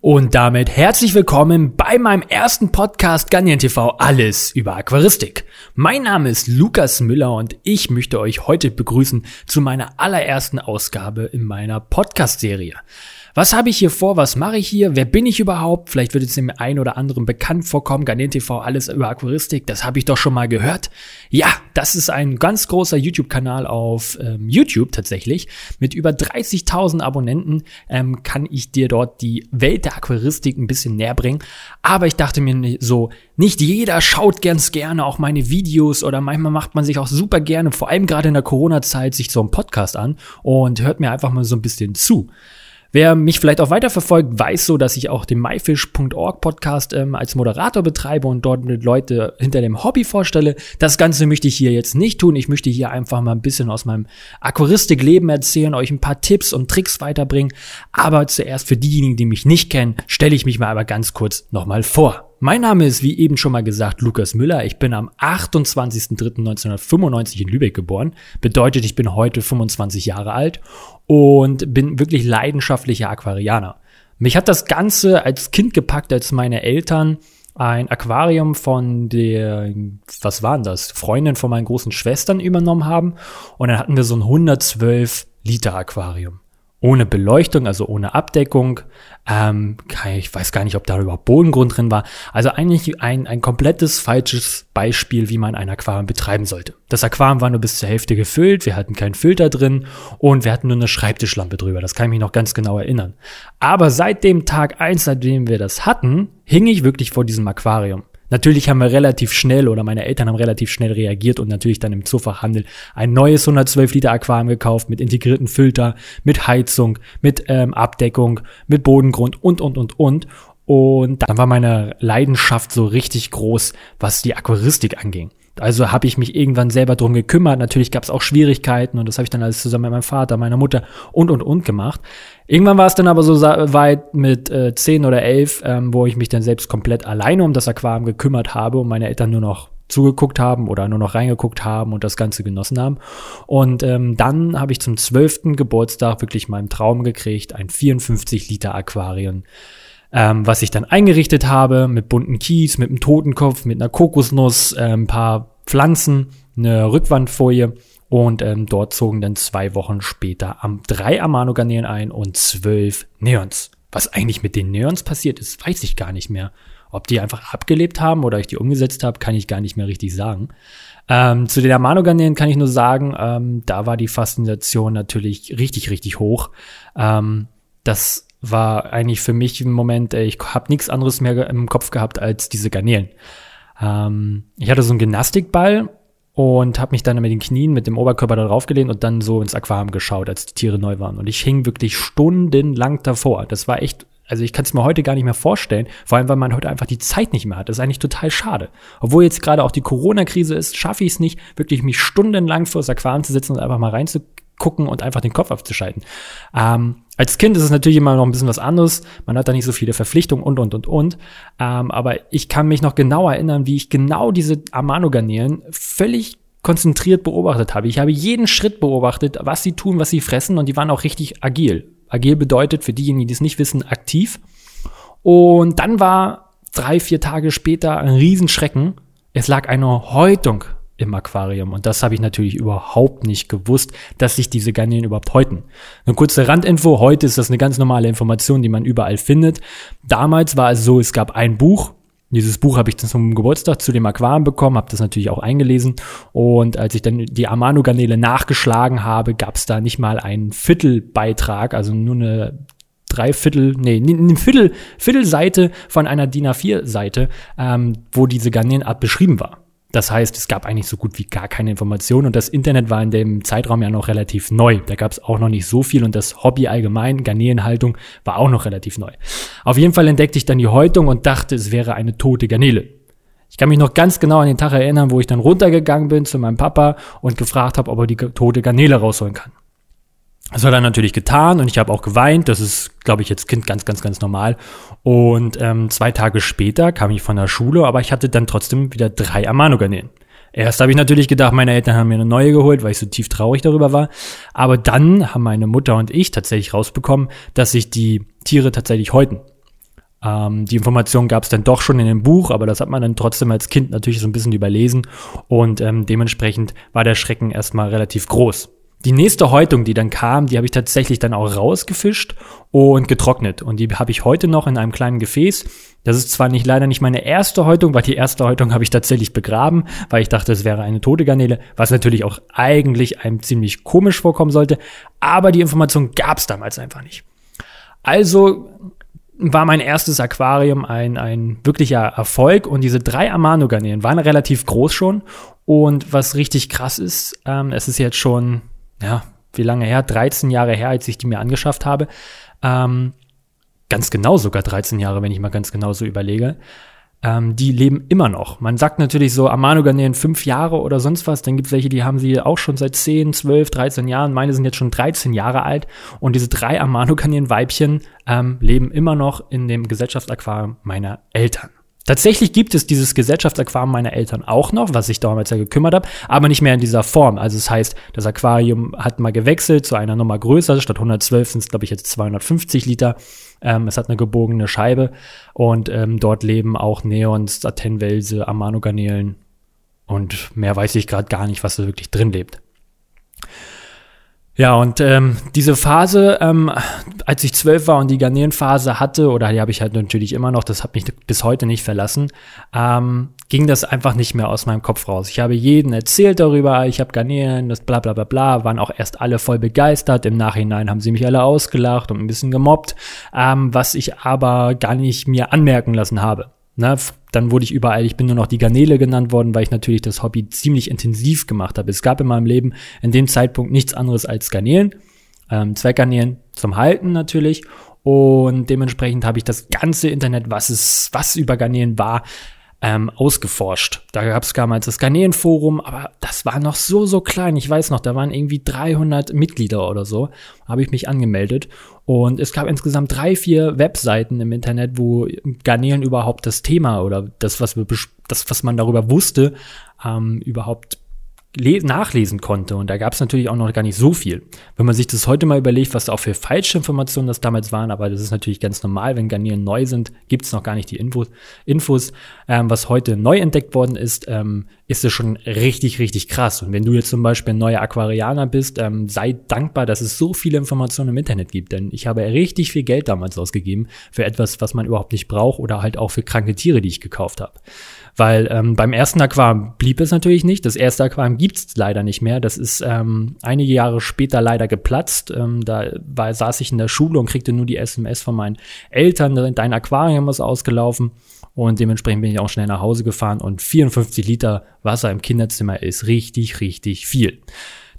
Und damit herzlich willkommen bei meinem ersten Podcast Garnier TV Alles über Aquaristik. Mein Name ist Lukas Müller und ich möchte euch heute begrüßen zu meiner allerersten Ausgabe in meiner Podcast-Serie. Was habe ich hier vor? Was mache ich hier? Wer bin ich überhaupt? Vielleicht wird es dem einen oder anderen bekannt vorkommen. Garnier TV, alles über Aquaristik. Das habe ich doch schon mal gehört. Ja, das ist ein ganz großer YouTube-Kanal auf ähm, YouTube tatsächlich. Mit über 30.000 Abonnenten ähm, kann ich dir dort die Welt der Aquaristik ein bisschen näher bringen. Aber ich dachte mir so, nicht jeder schaut ganz gerne auch meine Videos oder manchmal macht man sich auch super gerne, vor allem gerade in der Corona-Zeit, sich so einen Podcast an und hört mir einfach mal so ein bisschen zu. Wer mich vielleicht auch weiterverfolgt, weiß so, dass ich auch den myfish.org Podcast ähm, als Moderator betreibe und dort mit Leute hinter dem Hobby vorstelle. Das Ganze möchte ich hier jetzt nicht tun. Ich möchte hier einfach mal ein bisschen aus meinem Aquaristikleben erzählen, euch ein paar Tipps und Tricks weiterbringen. Aber zuerst für diejenigen, die mich nicht kennen, stelle ich mich mal aber ganz kurz nochmal vor. Mein Name ist, wie eben schon mal gesagt, Lukas Müller. Ich bin am 28.03.1995 in Lübeck geboren. Bedeutet, ich bin heute 25 Jahre alt und bin wirklich leidenschaftlicher Aquarianer. Mich hat das Ganze als Kind gepackt, als meine Eltern ein Aquarium von der, was waren das, Freundin von meinen großen Schwestern übernommen haben. Und dann hatten wir so ein 112 Liter Aquarium ohne Beleuchtung, also ohne Abdeckung. Ähm, ich weiß gar nicht, ob da überhaupt Bodengrund drin war. Also eigentlich ein, ein komplettes falsches Beispiel, wie man ein Aquarium betreiben sollte. Das Aquarium war nur bis zur Hälfte gefüllt, wir hatten keinen Filter drin und wir hatten nur eine Schreibtischlampe drüber. Das kann ich mich noch ganz genau erinnern. Aber seit dem Tag eins, seitdem wir das hatten, hing ich wirklich vor diesem Aquarium. Natürlich haben wir relativ schnell oder meine Eltern haben relativ schnell reagiert und natürlich dann im Zoofachhandel ein neues 112 Liter Aquarium gekauft mit integrierten Filter, mit Heizung, mit ähm, Abdeckung, mit Bodengrund und, und, und, und. Und dann war meine Leidenschaft so richtig groß, was die Aquaristik anging. Also habe ich mich irgendwann selber drum gekümmert. Natürlich gab es auch Schwierigkeiten und das habe ich dann alles zusammen mit meinem Vater, meiner Mutter und und und gemacht. Irgendwann war es dann aber so weit mit äh, 10 oder 11, ähm, wo ich mich dann selbst komplett alleine um das Aquarium gekümmert habe und meine Eltern nur noch zugeguckt haben oder nur noch reingeguckt haben und das Ganze genossen haben. Und ähm, dann habe ich zum zwölften Geburtstag wirklich meinen Traum gekriegt, ein 54 Liter Aquarium ähm, was ich dann eingerichtet habe mit bunten Kies, mit einem Totenkopf, mit einer Kokosnuss, äh, ein paar Pflanzen, eine Rückwandfolie und ähm, dort zogen dann zwei Wochen später am drei Amano-Garnelen ein und zwölf Neons. Was eigentlich mit den Neons passiert ist, weiß ich gar nicht mehr. Ob die einfach abgelebt haben oder ich die umgesetzt habe, kann ich gar nicht mehr richtig sagen. Ähm, zu den Amano-Garnelen kann ich nur sagen, ähm, da war die Faszination natürlich richtig, richtig hoch. Ähm, das war eigentlich für mich im Moment, ich habe nichts anderes mehr im Kopf gehabt als diese Garnelen. Ähm, ich hatte so einen Gymnastikball und habe mich dann mit den Knien, mit dem Oberkörper da draufgelehnt und dann so ins Aquarium geschaut, als die Tiere neu waren. Und ich hing wirklich stundenlang davor. Das war echt, also ich kann es mir heute gar nicht mehr vorstellen, vor allem weil man heute einfach die Zeit nicht mehr hat. Das ist eigentlich total schade. Obwohl jetzt gerade auch die Corona-Krise ist, schaffe ich es nicht, wirklich mich stundenlang vor das Aquarium zu sitzen und einfach mal reinzugucken und einfach den Kopf abzuschalten. Ähm, als Kind ist es natürlich immer noch ein bisschen was anderes. Man hat da nicht so viele Verpflichtungen und, und, und, und. Ähm, aber ich kann mich noch genau erinnern, wie ich genau diese Amano-Garnelen völlig konzentriert beobachtet habe. Ich habe jeden Schritt beobachtet, was sie tun, was sie fressen und die waren auch richtig agil. Agil bedeutet für diejenigen, die es nicht wissen, aktiv. Und dann war drei, vier Tage später ein Riesenschrecken. Es lag eine Häutung im Aquarium. Und das habe ich natürlich überhaupt nicht gewusst, dass sich diese Garnelen überhaupt häuten. Eine kurze Randinfo, heute ist das eine ganz normale Information, die man überall findet. Damals war es so, es gab ein Buch, dieses Buch habe ich dann zum Geburtstag zu dem Aquarium bekommen, habe das natürlich auch eingelesen. Und als ich dann die Amano-Garnele nachgeschlagen habe, gab es da nicht mal einen Viertelbeitrag, also nur eine Dreiviertel, nee, eine Viertel, Viertelseite von einer DIN A4-Seite, ähm, wo diese Garnelenart beschrieben war. Das heißt, es gab eigentlich so gut wie gar keine Informationen und das Internet war in dem Zeitraum ja noch relativ neu. Da gab es auch noch nicht so viel und das Hobby allgemein, Garnelenhaltung, war auch noch relativ neu. Auf jeden Fall entdeckte ich dann die Häutung und dachte, es wäre eine tote Garnele. Ich kann mich noch ganz genau an den Tag erinnern, wo ich dann runtergegangen bin zu meinem Papa und gefragt habe, ob er die tote Garnele rausholen kann. Das hat er natürlich getan und ich habe auch geweint. Das ist, glaube ich, jetzt Kind ganz, ganz, ganz normal. Und ähm, zwei Tage später kam ich von der Schule, aber ich hatte dann trotzdem wieder drei Amano-Garnelen. Erst habe ich natürlich gedacht, meine Eltern haben mir eine neue geholt, weil ich so tief traurig darüber war. Aber dann haben meine Mutter und ich tatsächlich rausbekommen, dass sich die Tiere tatsächlich häuten. Ähm, die Information gab es dann doch schon in dem Buch, aber das hat man dann trotzdem als Kind natürlich so ein bisschen überlesen und ähm, dementsprechend war der Schrecken erstmal relativ groß. Die nächste Häutung, die dann kam, die habe ich tatsächlich dann auch rausgefischt und getrocknet. Und die habe ich heute noch in einem kleinen Gefäß. Das ist zwar nicht leider nicht meine erste Häutung, weil die erste Häutung habe ich tatsächlich begraben, weil ich dachte, es wäre eine tote Garnele, was natürlich auch eigentlich einem ziemlich komisch vorkommen sollte. Aber die Information gab es damals einfach nicht. Also war mein erstes Aquarium ein, ein wirklicher Erfolg und diese drei Amano-Garnelen waren relativ groß schon und was richtig krass ist, ähm, es ist jetzt schon, ja, wie lange her? 13 Jahre her, als ich die mir angeschafft habe. Ähm, ganz genau sogar 13 Jahre, wenn ich mal ganz genau so überlege ähm, die leben immer noch. Man sagt natürlich so, Amano-Garnelen fünf Jahre oder sonst was, dann gibt es welche, die haben sie auch schon seit 10, 12, 13 Jahren. Meine sind jetzt schon 13 Jahre alt und diese drei Amano-Garnelen-Weibchen ähm, leben immer noch in dem Gesellschaftsaquarium meiner Eltern. Tatsächlich gibt es dieses Gesellschaftsaquarium meiner Eltern auch noch, was ich damals ja gekümmert habe, aber nicht mehr in dieser Form. Also das heißt, das Aquarium hat mal gewechselt zu einer Nummer größer. Statt 112 sind es, glaube ich, jetzt 250 Liter. Ähm, es hat eine gebogene Scheibe und ähm, dort leben auch Neons, Satinwelse, Amano-Garnelen und mehr weiß ich gerade gar nicht, was da wirklich drin lebt. Ja, und ähm, diese Phase, ähm, als ich zwölf war und die Garnelenphase hatte, oder die habe ich halt natürlich immer noch, das hat mich bis heute nicht verlassen, ähm, ging das einfach nicht mehr aus meinem Kopf raus. Ich habe jeden erzählt darüber, ich habe Garnelen, das bla bla bla bla, waren auch erst alle voll begeistert. Im Nachhinein haben sie mich alle ausgelacht und ein bisschen gemobbt, ähm, was ich aber gar nicht mir anmerken lassen habe. Na, dann wurde ich überall, ich bin nur noch die Garnele genannt worden, weil ich natürlich das Hobby ziemlich intensiv gemacht habe. Es gab in meinem Leben in dem Zeitpunkt nichts anderes als Garnelen, ähm, Zweckgarnelen zum Halten natürlich. Und dementsprechend habe ich das ganze Internet, was es, was über Garnelen war, ähm, ausgeforscht. Da gab es damals das Garnelenforum, aber das war noch so, so klein. Ich weiß noch, da waren irgendwie 300 Mitglieder oder so. Habe ich mich angemeldet. Und es gab insgesamt drei, vier Webseiten im Internet, wo Garnelen überhaupt das Thema oder das, was, wir, das, was man darüber wusste, ähm, überhaupt nachlesen konnte. Und da gab es natürlich auch noch gar nicht so viel. Wenn man sich das heute mal überlegt, was da auch für falsche Informationen das damals waren, aber das ist natürlich ganz normal, wenn Garnieren neu sind, gibt es noch gar nicht die Infos. Infos. Ähm, was heute neu entdeckt worden ist, ähm, ist es schon richtig, richtig krass. Und wenn du jetzt zum Beispiel ein neuer Aquarianer bist, ähm, sei dankbar, dass es so viele Informationen im Internet gibt. Denn ich habe richtig viel Geld damals ausgegeben für etwas, was man überhaupt nicht braucht oder halt auch für kranke Tiere, die ich gekauft habe. Weil ähm, beim ersten Aquarium blieb es natürlich nicht. Das erste Aquarium gibt's leider nicht mehr. Das ist ähm, einige Jahre später leider geplatzt. Ähm, da war, saß ich in der Schule und kriegte nur die SMS von meinen Eltern, dein Aquarium ist ausgelaufen. Und dementsprechend bin ich auch schnell nach Hause gefahren und 54 Liter Wasser im Kinderzimmer ist richtig, richtig viel.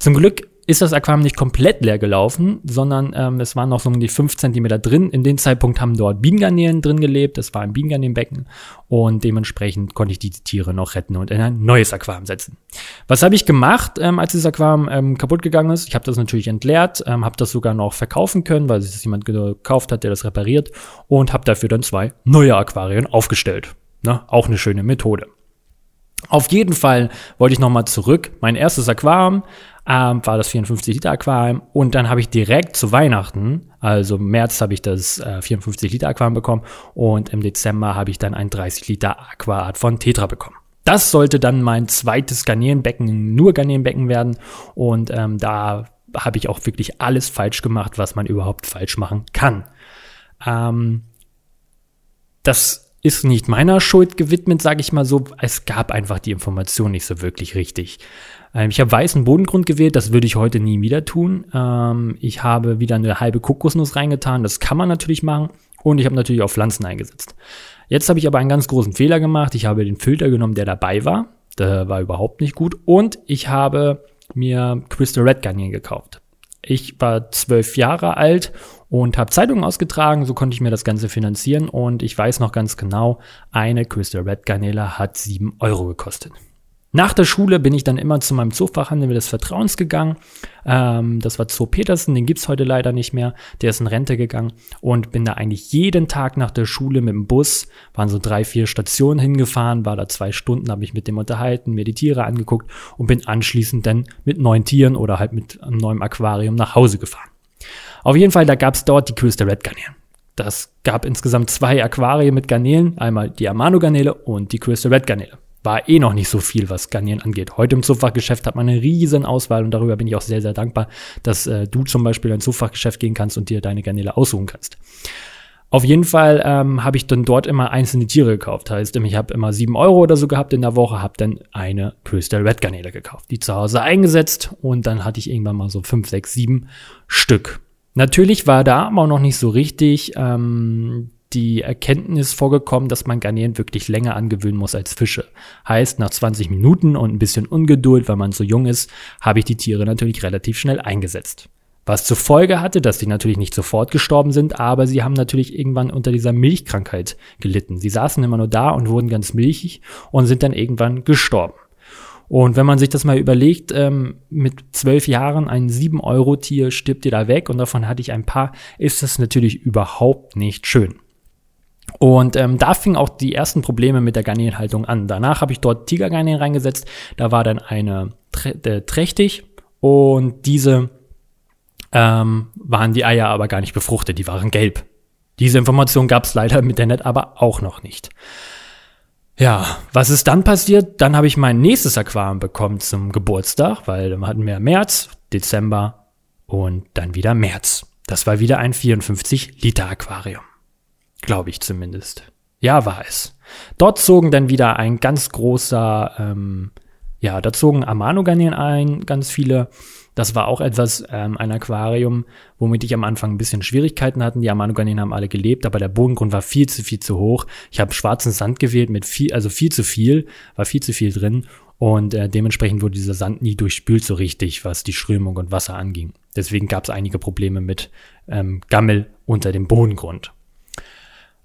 Zum Glück ist das Aquarium nicht komplett leer gelaufen, sondern ähm, es waren noch so um die fünf Zentimeter drin. In dem Zeitpunkt haben dort Bienengarnelen drin gelebt. Das war ein Bienengarnelenbecken und dementsprechend konnte ich diese Tiere noch retten und in ein neues Aquarium setzen. Was habe ich gemacht, ähm, als das Aquarium ähm, kaputt gegangen ist? Ich habe das natürlich entleert, ähm, habe das sogar noch verkaufen können, weil sich das jemand gekauft hat, der das repariert und habe dafür dann zwei neue Aquarien aufgestellt. Na, auch eine schöne Methode. Auf jeden Fall wollte ich nochmal zurück. Mein erstes Aquarium ähm, war das 54 Liter Aquarium und dann habe ich direkt zu Weihnachten, also im März habe ich das äh, 54 Liter Aquarium bekommen und im Dezember habe ich dann ein 30 Liter Aquaart von Tetra bekommen. Das sollte dann mein zweites Garnierenbecken, nur Garnierenbecken werden und ähm, da habe ich auch wirklich alles falsch gemacht, was man überhaupt falsch machen kann. Ähm, das ist nicht meiner Schuld gewidmet, sage ich mal so. Es gab einfach die Information nicht so wirklich richtig. Ähm, ich habe weißen Bodengrund gewählt, das würde ich heute nie wieder tun. Ähm, ich habe wieder eine halbe Kokosnuss reingetan, das kann man natürlich machen. Und ich habe natürlich auch Pflanzen eingesetzt. Jetzt habe ich aber einen ganz großen Fehler gemacht. Ich habe den Filter genommen, der dabei war. Der war überhaupt nicht gut. Und ich habe mir Crystal Red Garnier gekauft. Ich war zwölf Jahre alt und habe Zeitungen ausgetragen, so konnte ich mir das Ganze finanzieren und ich weiß noch ganz genau, eine Crystal Red Garnele hat sieben Euro gekostet. Nach der Schule bin ich dann immer zu meinem Zoofachhandel des Vertrauens gegangen. Ähm, das war Zoo Petersen, den gibt's heute leider nicht mehr. Der ist in Rente gegangen und bin da eigentlich jeden Tag nach der Schule mit dem Bus, waren so drei, vier Stationen hingefahren, war da zwei Stunden, habe mich mit dem unterhalten, mir die Tiere angeguckt und bin anschließend dann mit neuen Tieren oder halt mit einem neuen Aquarium nach Hause gefahren. Auf jeden Fall, da gab's dort die Crystal Red Garnier. das gab insgesamt zwei Aquarien mit Garnelen, einmal die Amano-Garnele und die Crystal Red Garnele. War eh noch nicht so viel, was Garnelen angeht. Heute im Zoofachgeschäft hat man eine riesen Auswahl und darüber bin ich auch sehr, sehr dankbar, dass äh, du zum Beispiel in ein Zoofachgeschäft gehen kannst und dir deine Garnele aussuchen kannst. Auf jeden Fall ähm, habe ich dann dort immer einzelne Tiere gekauft. Heißt, ich habe immer sieben Euro oder so gehabt in der Woche, habe dann eine Crystal Red Garnele gekauft, die zu Hause eingesetzt und dann hatte ich irgendwann mal so fünf, sechs, sieben Stück. Natürlich war da aber noch nicht so richtig ähm, die Erkenntnis vorgekommen, dass man Garnelen wirklich länger angewöhnen muss als Fische. Heißt, nach 20 Minuten und ein bisschen Ungeduld, weil man so jung ist, habe ich die Tiere natürlich relativ schnell eingesetzt. Was zur Folge hatte, dass die natürlich nicht sofort gestorben sind, aber sie haben natürlich irgendwann unter dieser Milchkrankheit gelitten. Sie saßen immer nur da und wurden ganz milchig und sind dann irgendwann gestorben. Und wenn man sich das mal überlegt, ähm, mit zwölf Jahren ein 7-Euro-Tier stirbt dir da weg und davon hatte ich ein paar, ist das natürlich überhaupt nicht schön. Und ähm, da fingen auch die ersten Probleme mit der Garnelenhaltung an. Danach habe ich dort Tigergarnelen reingesetzt. Da war dann eine äh, trächtig und diese ähm, waren die Eier aber gar nicht befruchtet, die waren gelb. Diese Information gab es leider im Internet aber auch noch nicht. Ja, was ist dann passiert? Dann habe ich mein nächstes Aquarium bekommen zum Geburtstag, weil dann hatten wir März, Dezember und dann wieder März. Das war wieder ein 54 Liter Aquarium. Glaube ich zumindest. Ja, war es. Dort zogen dann wieder ein ganz großer, ähm, ja, da zogen Amano-Garnelen ein, ganz viele das war auch etwas, ähm, ein Aquarium, womit ich am Anfang ein bisschen Schwierigkeiten hatte. Die Amanoganien haben alle gelebt, aber der Bodengrund war viel zu viel zu hoch. Ich habe schwarzen Sand gewählt mit viel, also viel zu viel, war viel zu viel drin. Und äh, dementsprechend wurde dieser Sand nie durchspült so richtig, was die Strömung und Wasser anging. Deswegen gab es einige Probleme mit ähm, Gammel unter dem Bodengrund.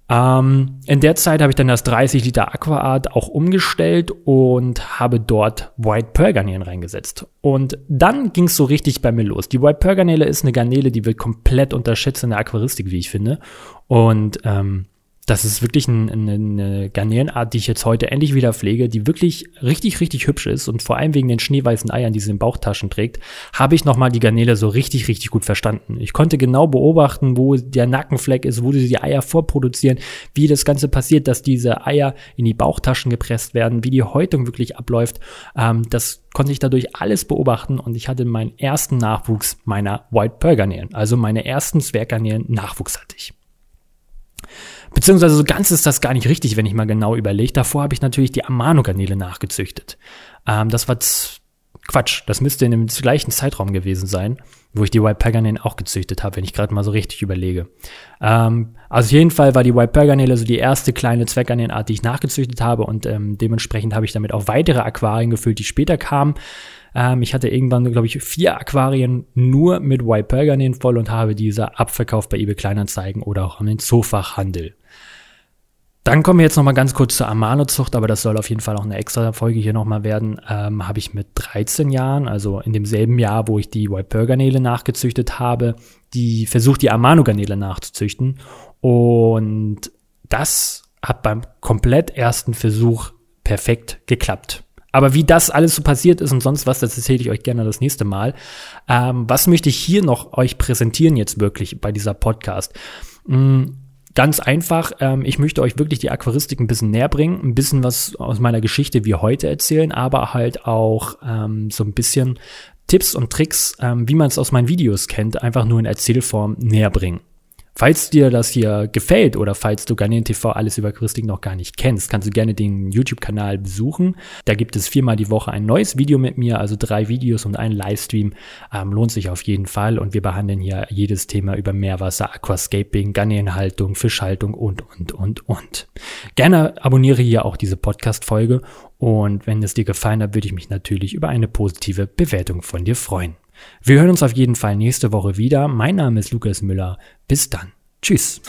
Ähm, in der Zeit habe ich dann das 30 Liter Aquaart auch umgestellt und habe dort White Pearl Garnelen reingesetzt. Und dann ging es so richtig bei mir los. Die White Pearl Garnele ist eine Garnele, die wird komplett unterschätzt in der Aquaristik, wie ich finde. Und ähm, das ist wirklich ein, eine, Garnelenart, die ich jetzt heute endlich wieder pflege, die wirklich richtig, richtig hübsch ist und vor allem wegen den schneeweißen Eiern, die sie in Bauchtaschen trägt, habe ich nochmal die Garnele so richtig, richtig gut verstanden. Ich konnte genau beobachten, wo der Nackenfleck ist, wo sie die Eier vorproduzieren, wie das Ganze passiert, dass diese Eier in die Bauchtaschen gepresst werden, wie die Häutung wirklich abläuft. Ähm, das konnte ich dadurch alles beobachten und ich hatte meinen ersten Nachwuchs meiner White Pearl Garnelen, also meine ersten Zwerggarnelen Nachwuchs hatte ich. Beziehungsweise so ganz ist das gar nicht richtig, wenn ich mal genau überlege. Davor habe ich natürlich die Amano-Garnele nachgezüchtet. Ähm, das war Quatsch. Das müsste in dem gleichen Zeitraum gewesen sein, wo ich die White Paganel auch gezüchtet habe, wenn ich gerade mal so richtig überlege. Ähm, also auf jeden Fall war die White Paganel so die erste kleine Zweckgarnelenart, die ich nachgezüchtet habe und ähm, dementsprechend habe ich damit auch weitere Aquarien gefüllt, die später kamen. Ähm, ich hatte irgendwann, glaube ich, vier Aquarien nur mit White Perganen voll und habe diese abverkauft bei eBay Kleinanzeigen oder auch an den Zoofachhandel. Dann kommen wir jetzt noch mal ganz kurz zur Amano-Zucht, aber das soll auf jeden Fall auch eine extra Folge hier noch mal werden. Ähm, habe ich mit 13 Jahren, also in demselben Jahr, wo ich die White Pearl Garnele nachgezüchtet habe, die versucht, die Amano-Garnele nachzuzüchten. Und das hat beim komplett ersten Versuch perfekt geklappt. Aber wie das alles so passiert ist und sonst was, das erzähle ich euch gerne das nächste Mal. Ähm, was möchte ich hier noch euch präsentieren jetzt wirklich bei dieser Podcast? Mhm. Ganz einfach, ähm, ich möchte euch wirklich die Aquaristik ein bisschen näher bringen, ein bisschen was aus meiner Geschichte wie heute erzählen, aber halt auch ähm, so ein bisschen Tipps und Tricks, ähm, wie man es aus meinen Videos kennt, einfach nur in Erzählform näher bringen. Falls dir das hier gefällt oder falls du Garnier TV alles über Aquaristik noch gar nicht kennst, kannst du gerne den YouTube-Kanal besuchen. Da gibt es viermal die Woche ein neues Video mit mir, also drei Videos und ein Livestream. Ähm, lohnt sich auf jeden Fall und wir behandeln hier jedes Thema über Meerwasser, Aquascaping, Garnierenhaltung, Fischhaltung und, und, und, und. Gerne abonniere hier auch diese Podcast-Folge und wenn es dir gefallen hat, würde ich mich natürlich über eine positive Bewertung von dir freuen. Wir hören uns auf jeden Fall nächste Woche wieder. Mein Name ist Lukas Müller. Bis dann. Tschüss.